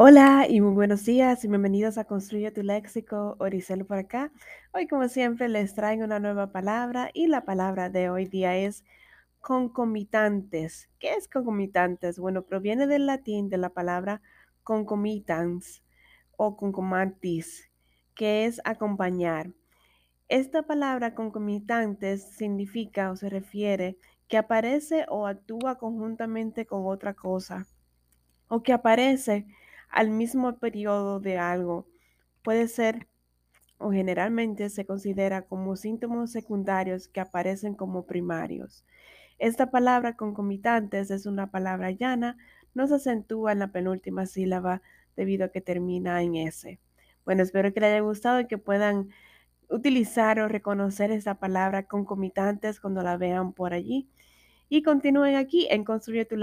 Hola y muy buenos días y bienvenidos a Construye tu Léxico, Oricel por acá. Hoy como siempre les traigo una nueva palabra y la palabra de hoy día es concomitantes. ¿Qué es concomitantes? Bueno, proviene del latín de la palabra concomitans o concomatis, que es acompañar. Esta palabra concomitantes significa o se refiere que aparece o actúa conjuntamente con otra cosa o que aparece al mismo periodo de algo. Puede ser o generalmente se considera como síntomas secundarios que aparecen como primarios. Esta palabra concomitantes es una palabra llana, no se acentúa en la penúltima sílaba debido a que termina en S. Bueno, espero que les haya gustado y que puedan utilizar o reconocer esta palabra concomitantes cuando la vean por allí. Y continúen aquí en Construye tu